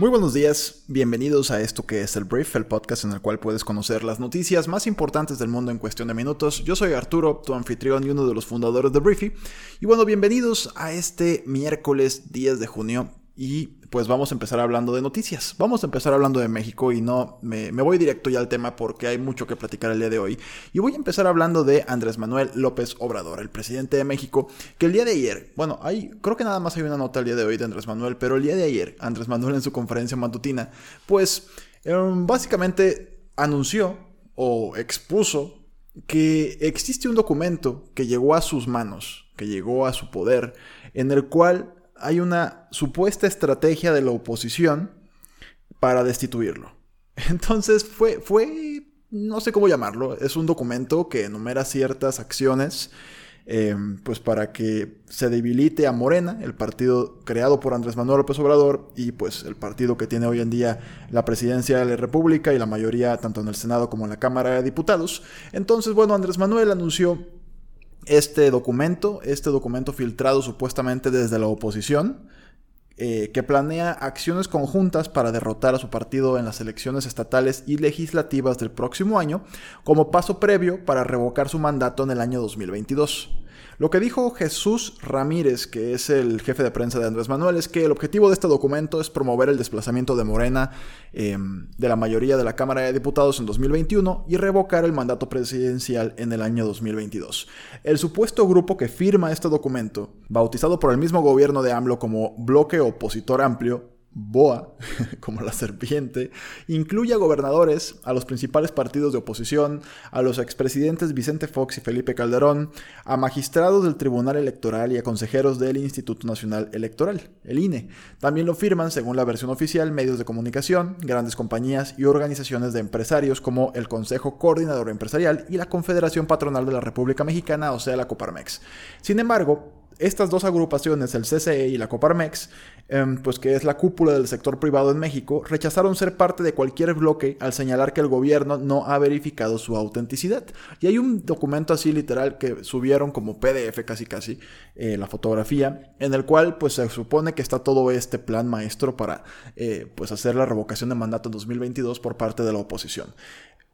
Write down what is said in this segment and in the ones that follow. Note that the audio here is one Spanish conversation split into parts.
Muy buenos días, bienvenidos a esto que es el Brief, el podcast en el cual puedes conocer las noticias más importantes del mundo en cuestión de minutos. Yo soy Arturo, tu anfitrión y uno de los fundadores de Briefy. Y bueno, bienvenidos a este miércoles 10 de junio y pues vamos a empezar hablando de noticias. Vamos a empezar hablando de México y no me, voy directo ya al tema porque hay mucho que platicar el día de hoy. Y voy a empezar hablando de Andrés Manuel López Obrador, el presidente de México, que el día de ayer, bueno, hay, creo que nada más hay una nota el día de hoy de Andrés Manuel, pero el día de ayer, Andrés Manuel en su conferencia matutina, pues em, básicamente anunció o expuso que existe un documento que llegó a sus manos, que llegó a su poder, en el cual hay una supuesta estrategia de la oposición para destituirlo. Entonces fue, fue, no sé cómo llamarlo, es un documento que enumera ciertas acciones, eh, pues para que se debilite a Morena, el partido creado por Andrés Manuel López Obrador y pues el partido que tiene hoy en día la presidencia de la República y la mayoría tanto en el Senado como en la Cámara de Diputados. Entonces, bueno, Andrés Manuel anunció este documento, este documento filtrado supuestamente desde la oposición, eh, que planea acciones conjuntas para derrotar a su partido en las elecciones estatales y legislativas del próximo año, como paso previo para revocar su mandato en el año 2022. Lo que dijo Jesús Ramírez, que es el jefe de prensa de Andrés Manuel, es que el objetivo de este documento es promover el desplazamiento de Morena em, de la mayoría de la Cámara de Diputados en 2021 y revocar el mandato presidencial en el año 2022. El supuesto grupo que firma este documento, bautizado por el mismo gobierno de AMLO como Bloque Opositor Amplio, BOA, como la serpiente, incluye a gobernadores, a los principales partidos de oposición, a los expresidentes Vicente Fox y Felipe Calderón, a magistrados del Tribunal Electoral y a consejeros del Instituto Nacional Electoral, el INE. También lo firman, según la versión oficial, medios de comunicación, grandes compañías y organizaciones de empresarios como el Consejo Coordinador Empresarial y la Confederación Patronal de la República Mexicana, o sea, la Coparmex. Sin embargo, estas dos agrupaciones, el CCE y la Coparmex, em, pues que es la cúpula del sector privado en México, rechazaron ser parte de cualquier bloque al señalar que el gobierno no ha verificado su autenticidad. Y hay un documento así literal que subieron como PDF casi casi, eh, la fotografía, en el cual pues se supone que está todo este plan maestro para eh, pues hacer la revocación de mandato en 2022 por parte de la oposición.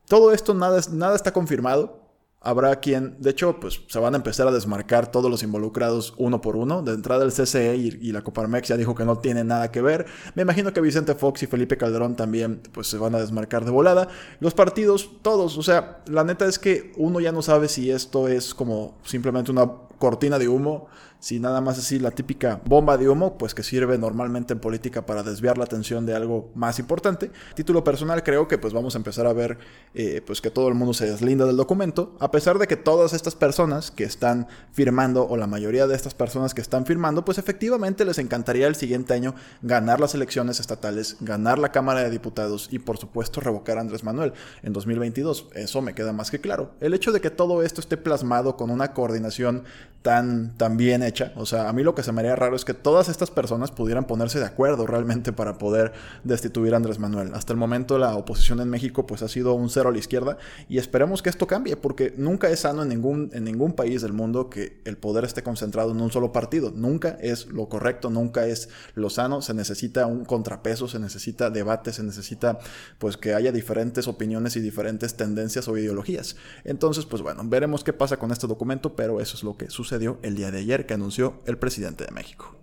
Todo esto nada, nada está confirmado, habrá quien, de hecho, pues se van a empezar a desmarcar todos los involucrados uno por uno. De entrada el CCE y, la Coparmex ya dijo que no tiene nada que ver. Me imagino que Vicente Fox y Felipe Calderón también pues se van a desmarcar de volada. Los partidos, todos, o sea, la neta es que uno ya no sabe si esto es como simplemente una cortina de humo si nada más así la típica bomba de humo, pues que sirve normalmente en política para desviar la atención de algo más importante. Título personal, creo que pues vamos a empezar a ver eh, pues que todo el mundo se deslinda del documento, a pesar de que todas estas personas que están firmando, o la mayoría de estas personas que están firmando, pues efectivamente les encantaría el siguiente año ganar las elecciones estatales, ganar la Cámara de Diputados y por supuesto revocar a Andrés Manuel en 2022. Eso me queda más que claro. El hecho de que todo esto esté plasmado con una coordinación tan, tan bien hecha. O sea, a mí lo que se me haría raro es que todas estas personas pudieran ponerse de acuerdo realmente para poder destituir a Andrés Manuel. Hasta el momento la oposición en México pues ha sido un cero a la izquierda y esperemos que esto cambie porque nunca es sano en ningún, en ningún país del mundo que el poder esté concentrado en un solo partido. Nunca es lo correcto, nunca es lo sano. Se necesita un contrapeso, se necesita debate, se necesita pues que haya diferentes opiniones y diferentes tendencias o ideologías. Entonces pues bueno, veremos qué pasa con este documento, pero eso es lo que sucedió el día de ayer que anunció el presidente de México.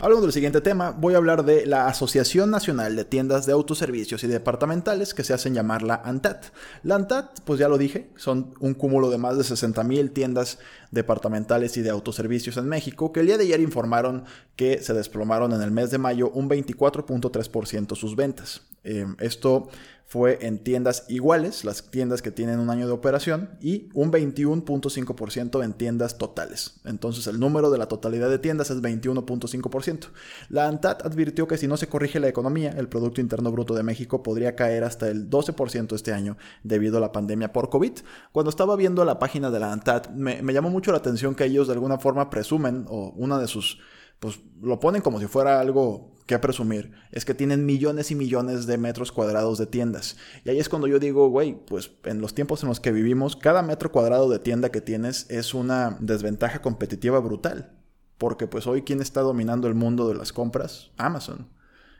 Hablando del siguiente tema, voy a hablar de la Asociación Nacional de Tiendas de Autoservicios y Departamentales, que se hacen llamar la ANTAT. La ANTAT, pues ya lo dije, son un cúmulo de más de 60.000 tiendas departamentales y de autoservicios en México, que el día de ayer informaron que se desplomaron en el mes de mayo un 24.3% sus ventas. Eh, esto fue en tiendas iguales, las tiendas que tienen un año de operación, y un 21.5% en tiendas totales. Entonces el número de la totalidad de tiendas es 21.5%. La ANTAD advirtió que si no se corrige la economía, el Producto Interno Bruto de México podría caer hasta el 12% este año debido a la pandemia por COVID. Cuando estaba viendo la página de la ANTAD, me, me llamó mucho la atención que ellos de alguna forma presumen, o una de sus pues lo ponen como si fuera algo que presumir, es que tienen millones y millones de metros cuadrados de tiendas. Y ahí es cuando yo digo, güey, pues en los tiempos en los que vivimos, cada metro cuadrado de tienda que tienes es una desventaja competitiva brutal. Porque pues hoy, ¿quién está dominando el mundo de las compras? Amazon.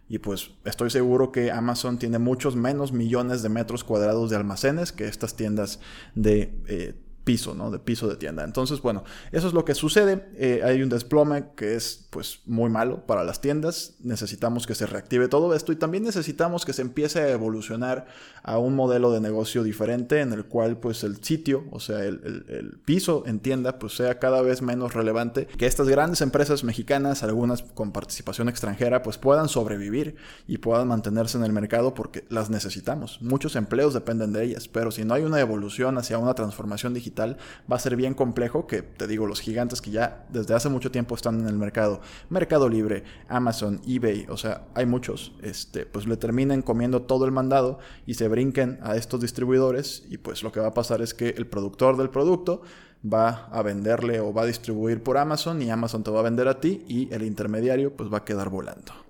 Y pues estoy seguro que Amazon tiene muchos menos millones de metros cuadrados de almacenes que estas tiendas de eh, piso, ¿no? De piso de tienda. Entonces, bueno, eso es lo que sucede. Eh, hay un desplome que es, pues, muy malo para las tiendas. Necesitamos que se reactive todo esto y también necesitamos que se empiece a evolucionar a un modelo de negocio diferente en el cual, pues, el sitio, o sea, el, el piso en tienda, pues, sea cada vez menos relevante. Que estas grandes empresas mexicanas, algunas con participación extranjera, pues, puedan sobrevivir y puedan mantenerse en el mercado porque las necesitamos. Muchos empleos dependen de ellas, pero si no hay una evolución hacia una transformación digital, va a ser bien complejo, que te digo, los gigantes que ya desde hace mucho tiempo están en el mercado, Mercado Libre, Amazon, eBay, o sea, hay muchos, este, pues le terminen comiendo todo el mandado y se brinquen a estos distribuidores y pues lo que va a pasar es que el productor del producto va a venderle o va a distribuir por Amazon y Amazon te va a vender a ti y el intermediario pues va a quedar volando.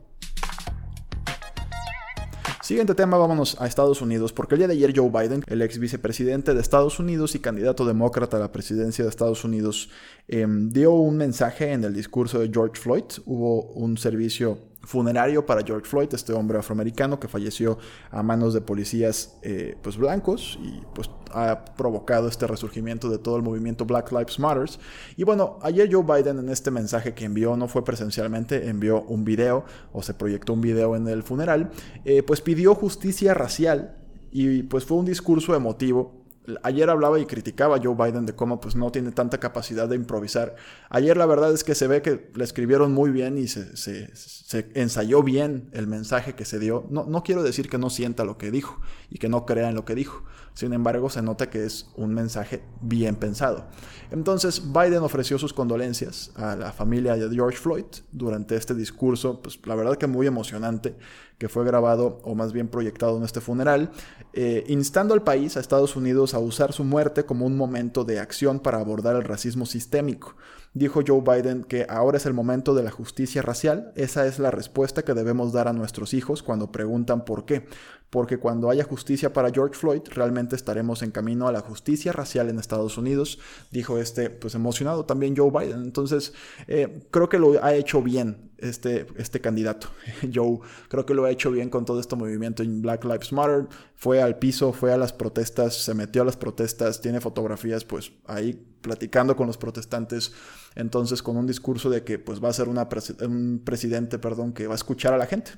Siguiente tema, vámonos a Estados Unidos, porque el día de ayer Joe Biden, el ex vicepresidente de Estados Unidos y candidato demócrata a la presidencia de Estados Unidos, em, dio un mensaje en el discurso de George Floyd. Hubo un servicio funerario para George Floyd, este hombre afroamericano que falleció a manos de policías eh, pues blancos y pues ha provocado este resurgimiento de todo el movimiento Black Lives Matter. Y bueno, ayer Joe Biden en este mensaje que envió, no fue presencialmente, envió un video o se proyectó un video en el funeral, eh, pues pidió justicia racial y pues fue un discurso emotivo Ayer hablaba y criticaba a Joe Biden de cómo pues no tiene tanta capacidad de improvisar. Ayer la verdad es que se ve que le escribieron muy bien y se, ensayó bien el mensaje que se dio. No, no quiero decir que no sienta lo que dijo y que no crea en lo que dijo. Sin embargo, se nota que es un mensaje bien pensado. Entonces, Biden ofreció sus condolencias a la familia de George Floyd durante este discurso, pues la verdad que muy emocionante, que fue grabado o más bien proyectado en este funeral, eh, instando al país, a Estados Unidos, a usar su muerte como un momento de acción para abordar el racismo sistémico. Dijo Joe Biden que ahora es el momento de la justicia racial. Esa es la respuesta que debemos dar a nuestros hijos cuando preguntan por qué. Porque cuando haya justicia para George Floyd, realmente estaremos en camino a la justicia racial en Estados Unidos, dijo este, pues emocionado también Joe Biden. Entonces, eh, creo que lo ha hecho bien este, este candidato, Joe. Creo que lo ha hecho bien con todo este movimiento en Black Lives Matter. Fue al piso, fue a las protestas, se metió a las protestas, tiene fotografías, pues ahí platicando con los protestantes entonces con un discurso de que pues va a ser un presidente, perdón, que va a escuchar a la gente.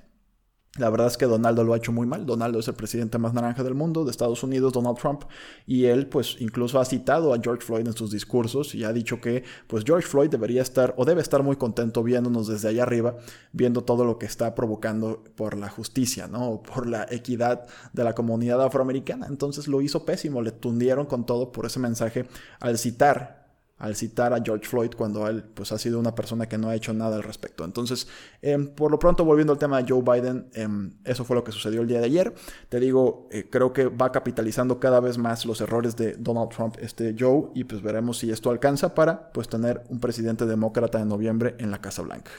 La verdad es que Donaldo lo ha hecho muy mal. Donaldo es el presidente más naranja del mundo, de Estados Unidos, Donald Trump. Y él, pues, incluso ha citado a George Floyd en sus discursos y ha dicho que, pues, George Floyd debería estar o debe estar muy contento viéndonos desde allá arriba, viendo todo lo que está provocando por la justicia, ¿no? O por la equidad de la comunidad afroamericana. Entonces lo hizo pésimo, le tundieron con todo por ese mensaje al citar al citar a George Floyd cuando él pues, ha sido una persona que no ha hecho nada al respecto. Entonces, em, por lo pronto, volviendo al tema de Joe Biden, em, eso fue lo que sucedió el día de ayer. Te digo, eh, creo que va capitalizando cada vez más los errores de Donald Trump, este Joe, y pues veremos si esto alcanza para pues, tener un presidente demócrata en noviembre en la Casa Blanca.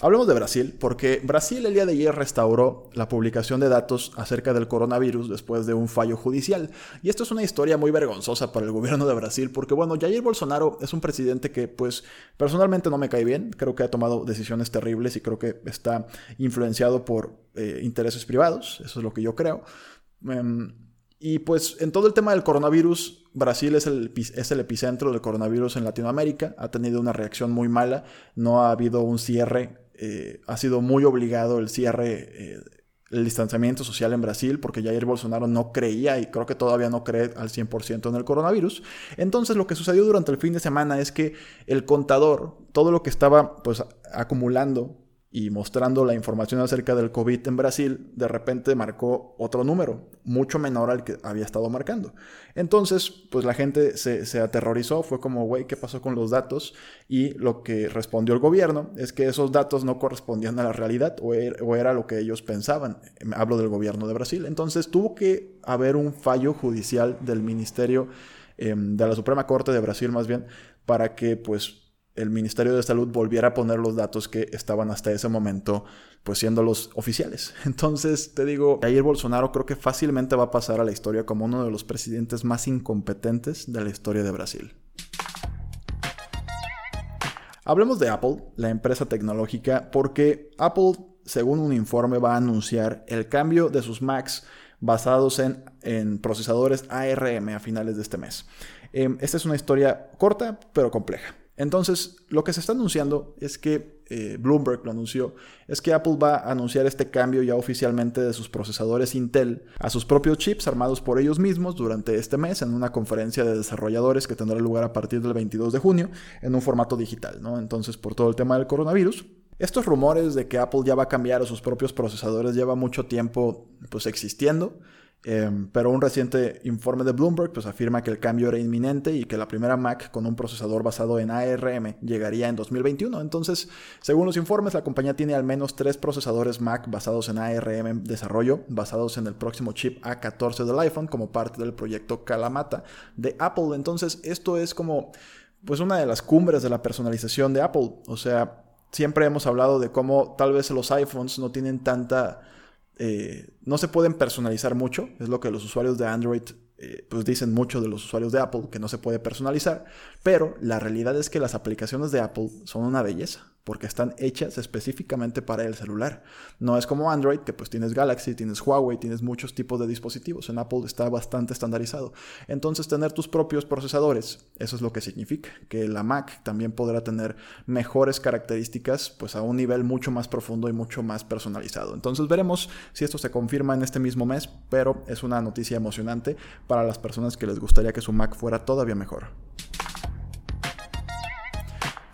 Hablemos de Brasil, porque Brasil el día de ayer restauró la publicación de datos acerca del coronavirus después de un fallo judicial. Y esto es una historia muy vergonzosa para el gobierno de Brasil, porque bueno, Jair Bolsonaro es un presidente que pues personalmente no me cae bien, creo que ha tomado decisiones terribles y creo que está influenciado por eh, intereses privados, eso es lo que yo creo. Em, y pues en todo el tema del coronavirus, Brasil es el, es el epicentro del coronavirus en Latinoamérica, ha tenido una reacción muy mala, no ha habido un cierre eh, ha sido muy obligado el cierre, eh, el distanciamiento social en Brasil, porque Jair Bolsonaro no creía y creo que todavía no cree al 100% en el coronavirus. Entonces lo que sucedió durante el fin de semana es que el contador, todo lo que estaba pues acumulando y mostrando la información acerca del COVID en Brasil, de repente marcó otro número, mucho menor al que había estado marcando. Entonces, pues la gente se, aterrorizó, fue como, güey, ¿qué pasó con los datos? Y lo que respondió el gobierno es que esos datos no correspondían a la realidad o era, o era lo que ellos pensaban. Hablo del gobierno de Brasil. Entonces tuvo que haber un fallo judicial del Ministerio em, de la Suprema Corte de Brasil más bien, para que pues el Ministerio de Salud volviera a poner los datos que estaban hasta ese momento, pues siendo los oficiales. Entonces, te digo, Jair Bolsonaro creo que fácilmente va a pasar a la historia como uno de los presidentes más incompetentes de la historia de Brasil. Hablemos de Apple, la empresa tecnológica, porque Apple, según un informe, va a anunciar el cambio de sus Macs basados en, procesadores ARM a finales de este mes. Em, esta es una historia corta, pero compleja. Entonces, lo que se está anunciando es que, eh, Bloomberg lo anunció, es que Apple va a anunciar este cambio ya oficialmente de sus procesadores Intel a sus propios chips armados por ellos mismos durante este mes en una conferencia de desarrolladores que tendrá lugar a partir del 22 de junio en un formato digital, ¿no? Entonces, por todo el tema del coronavirus. Estos rumores de que Apple ya va a cambiar a sus propios procesadores lleva mucho tiempo pues existiendo. Em, pero un reciente informe de Bloomberg pues, afirma que el cambio era inminente y que la primera Mac con un procesador basado en ARM llegaría en 2021. Entonces, según los informes, la compañía tiene al menos tres procesadores Mac basados en ARM en desarrollo, basados en el próximo chip A14 del iPhone como parte del proyecto Kalamata de Apple. Entonces, esto es como pues una de las cumbres de la personalización de Apple. O sea, siempre hemos hablado de cómo tal vez los iPhones no tienen tanta eh, no se pueden personalizar mucho, es lo que los usuarios de Android eh, pues dicen mucho de los usuarios de Apple, que no se puede personalizar, pero la realidad es que las aplicaciones de Apple son una belleza porque están hechas específicamente para el celular. No es como Android, que pues tienes Galaxy, tienes Huawei, tienes muchos tipos de dispositivos. En Apple está bastante estandarizado. Entonces tener tus propios procesadores, eso es lo que significa, que la Mac también podrá tener mejores características pues a un nivel mucho más profundo y mucho más personalizado. Entonces veremos si esto se confirma en este mismo mes, pero es una noticia emocionante para las personas que les gustaría que su Mac fuera todavía mejor.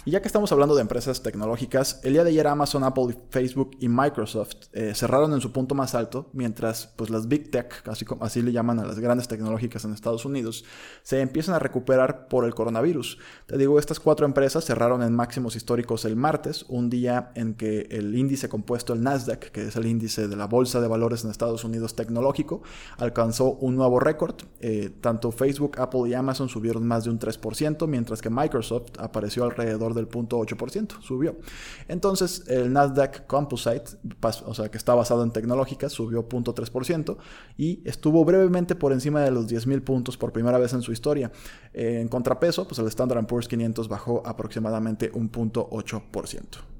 Y ya que estamos hablando de empresas tecnológicas, el día de ayer Amazon, Apple, Facebook y Microsoft eh, cerraron en su punto más alto, mientras pues las Big Tech, así, así le llaman a las grandes tecnológicas en Estados Unidos, se empiezan a recuperar por el coronavirus. Te digo, estas cuatro empresas cerraron en máximos históricos el martes, un día en que el índice compuesto, el Nasdaq, que es el índice de la Bolsa de Valores en Estados Unidos tecnológico, alcanzó un nuevo récord. Eh, tanto Facebook, Apple y Amazon subieron más de un 3%, mientras que Microsoft apareció alrededor del 0.8%, subió. Entonces el Nasdaq Composite, o sea que está basado en tecnológicas, subió 0.3% y estuvo brevemente por encima de los 10.000 puntos por primera vez en su historia. En contrapeso, pues el Standard Poor's 500 bajó aproximadamente un 0.8%.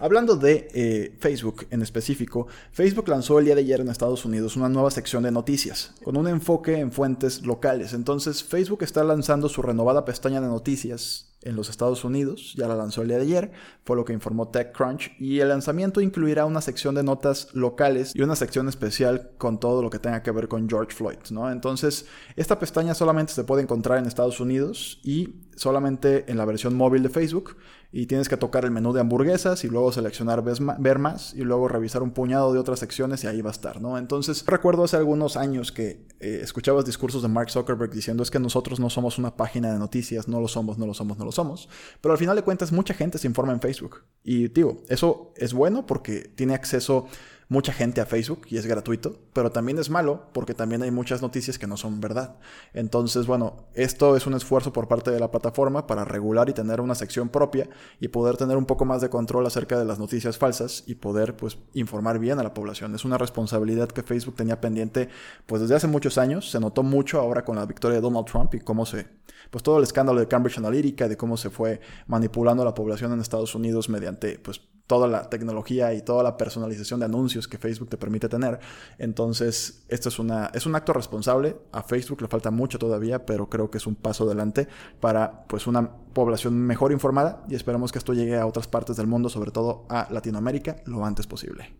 Hablando de eh, Facebook en específico, Facebook lanzó el día de ayer en Estados Unidos una nueva sección de noticias, con un enfoque en fuentes locales. Entonces, Facebook está lanzando su renovada pestaña de noticias en los Estados Unidos, ya la lanzó el día de ayer, fue lo que informó TechCrunch, y el lanzamiento incluirá una sección de notas locales y una sección especial con todo lo que tenga que ver con George Floyd, ¿no? Entonces, esta pestaña solamente se puede encontrar en Estados Unidos y solamente en la versión móvil de Facebook y tienes que tocar el menú de hamburguesas y luego seleccionar ver más y luego revisar un puñado de otras secciones y ahí va a estar, ¿no? Entonces recuerdo hace algunos años que eh, escuchabas discursos de Mark Zuckerberg diciendo es que nosotros no somos una página de noticias, no lo somos, no lo somos, no lo somos, pero al final de cuentas mucha gente se informa en Facebook y digo, eso es bueno porque tiene acceso mucha gente a Facebook y es gratuito, pero también es malo porque también hay muchas noticias que no son verdad. Entonces, bueno, esto es un esfuerzo por parte de la plataforma para regular y tener una sección propia y poder tener un poco más de control acerca de las noticias falsas y poder pues informar bien a la población. Es una responsabilidad que Facebook tenía pendiente pues desde hace muchos años, se notó mucho ahora con la victoria de Donald Trump y cómo se pues todo el escándalo de Cambridge Analytica, de cómo se fue manipulando a la población en Estados Unidos mediante pues toda la tecnología y toda la personalización de anuncios que Facebook te permite tener. Entonces, esto es, una, es un acto responsable. A Facebook le falta mucho todavía, pero creo que es un paso adelante para pues, una población mejor informada y esperamos que esto llegue a otras partes del mundo, sobre todo a Latinoamérica, lo antes posible.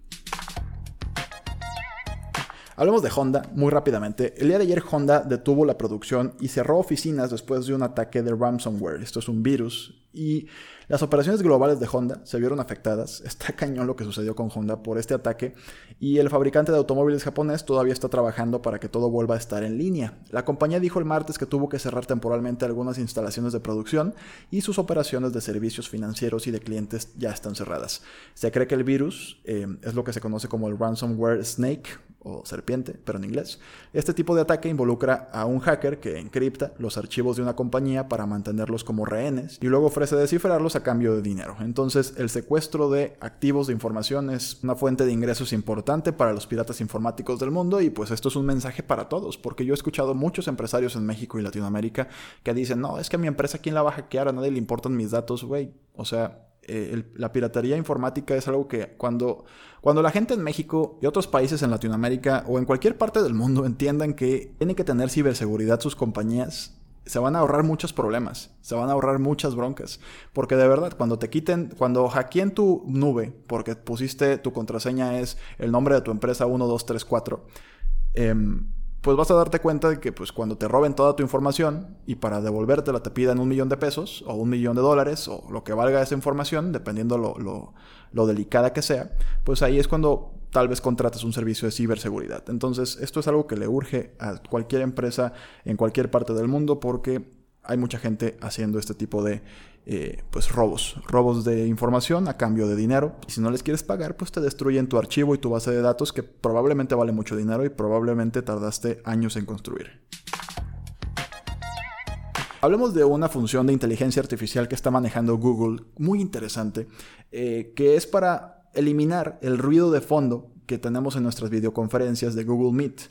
Hablemos de Honda muy rápidamente. El día de ayer Honda detuvo la producción y cerró oficinas después de un ataque de ransomware. Esto es un virus Y las operaciones globales de Honda se vieron afectadas. Está cañón lo que sucedió con Honda por este ataque. Y el fabricante de automóviles japonés todavía está trabajando para que todo vuelva a estar en línea. La compañía dijo el martes que tuvo que cerrar temporalmente algunas instalaciones de producción y sus operaciones de servicios financieros y de clientes ya están cerradas. Se cree que el virus eh, es lo que se conoce como el ransomware snake o serpiente, pero en inglés. Este tipo de ataque involucra a un hacker que encripta los archivos de una compañía para mantenerlos como rehenes y luego ofrece descifrarlos a cambio de dinero. Entonces, el secuestro de activos de información es una fuente de ingresos importante para los piratas informáticos del mundo y pues esto es un mensaje para todos, porque yo he escuchado muchos empresarios en México y Latinoamérica que dicen, no, es que a mi empresa, ¿quién la va a hackear? A nadie le importan mis datos, güey. O sea, eh, la piratería informática es algo que cuando, cuando la gente en México y otros países en Latinoamérica o en cualquier parte del mundo entiendan que tienen que tener ciberseguridad sus compañías, se van a ahorrar muchos problemas, se van a ahorrar muchas broncas. Porque de verdad, cuando te quiten, cuando hackeen tu nube, porque pusiste tu contraseña es el nombre de tu empresa 1234, eh, pues vas a darte cuenta de que pues cuando te roben toda tu información y para devolvértela te pidan un millón de pesos o un millón de dólares o lo que valga esa información, dependiendo lo, lo, delicada que sea, pues ahí es cuando tal vez contrates un servicio de ciberseguridad. Entonces, esto es algo que le urge a cualquier empresa en cualquier parte del mundo porque hay mucha gente haciendo este tipo de eh, pues robos, robos de información a cambio de dinero. Y si no les quieres pagar, pues te destruyen tu archivo y tu base de datos que probablemente vale mucho dinero y probablemente tardaste años en construir. Hablemos de una función de inteligencia artificial que está manejando Google, muy interesante, eh, que es para eliminar el ruido de fondo que tenemos en nuestras videoconferencias de Google Meet.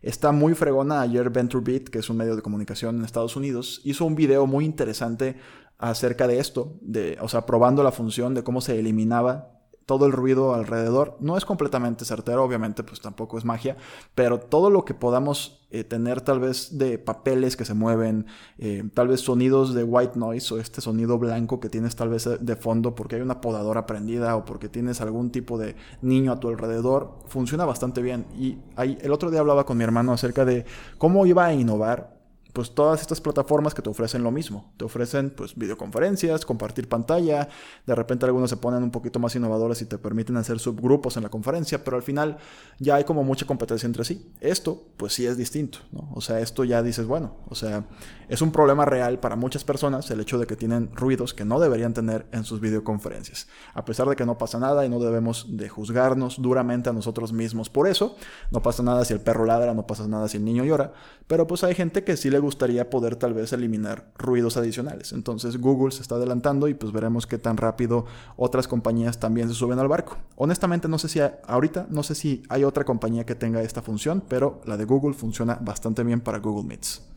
Está muy fregona. Ayer VentureBeat, que es un medio de comunicación en Estados Unidos, hizo un video muy interesante acerca de esto, de, o sea, probando la función de cómo se eliminaba todo el ruido alrededor. No es completamente certero, obviamente, pues tampoco es magia, pero todo lo que podamos eh, tener tal vez de papeles que se mueven, eh, tal vez sonidos de white noise o este sonido blanco que tienes tal vez de fondo porque hay una podadora prendida o porque tienes algún tipo de niño a tu alrededor, funciona bastante bien. Y ahí, el otro día hablaba con mi hermano acerca de cómo iba a innovar pues todas estas plataformas que te ofrecen lo mismo. Te ofrecen pues videoconferencias, compartir pantalla, de repente algunos se ponen un poquito más innovadores y te permiten hacer subgrupos en la conferencia, pero al final ya hay como mucha competencia entre sí. Esto pues sí es distinto, ¿no? O sea, esto ya dices, bueno, o sea, es un problema real para muchas personas el hecho de que tienen ruidos que no deberían tener en sus videoconferencias. A pesar de que no pasa nada y no debemos de juzgarnos duramente a nosotros mismos por eso, no pasa nada si el perro ladra, no pasa nada si el niño llora, pero pues hay gente que sí le gustaría poder tal vez eliminar ruidos adicionales. Entonces Google se está adelantando y pues veremos qué tan rápido otras compañías también se suben al barco. Honestamente no sé si ahorita no sé si hay otra compañía que tenga esta función, pero la de Google funciona bastante bien para Google Meets.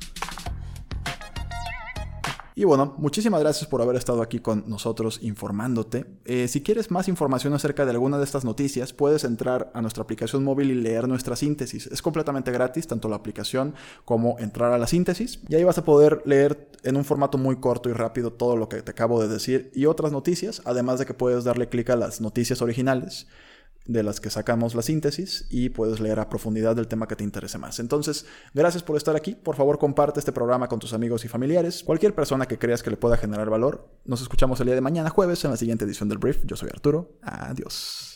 Y bueno, muchísimas gracias por haber estado aquí con nosotros informándote. Eh, si quieres más información acerca de alguna de estas noticias, puedes entrar a nuestra aplicación móvil y leer nuestra síntesis. Es completamente gratis, tanto la aplicación como entrar a la síntesis. Y ahí vas a poder leer en un formato muy corto y rápido todo lo que te acabo de decir y otras noticias, además de que puedes darle clic a las noticias originales de las que sacamos la síntesis y puedes leer a profundidad del tema que te interese más. Entonces, gracias por estar aquí. Por favor, comparte este programa con tus amigos y familiares. Cualquier persona que creas que le pueda generar valor. Nos escuchamos el día de mañana, jueves, en la siguiente edición del Brief. Yo soy Arturo. Adiós.